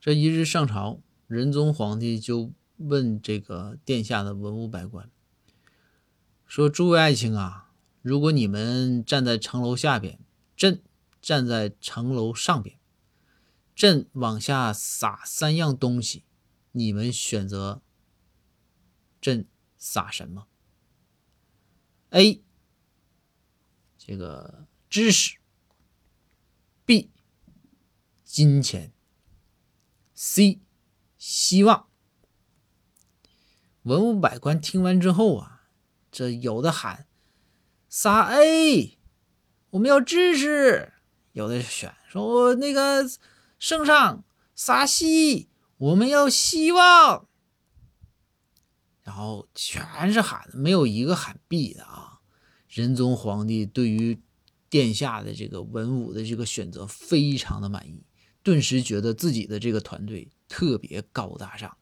这一日上朝，仁宗皇帝就问这个殿下的文武百官说：“诸位爱卿啊，如果你们站在城楼下边，朕站在城楼上边，朕往下撒三样东西，你们选择朕撒什么？A 这个知识，B 金钱。” C，希望。文武百官听完之后啊，这有的喊撒 A，我们要支持；有的选说那个圣上撒 C，我们要希望。然后全是喊，没有一个喊 B 的啊。仁宗皇帝对于殿下的这个文武的这个选择非常的满意。顿时觉得自己的这个团队特别高大上。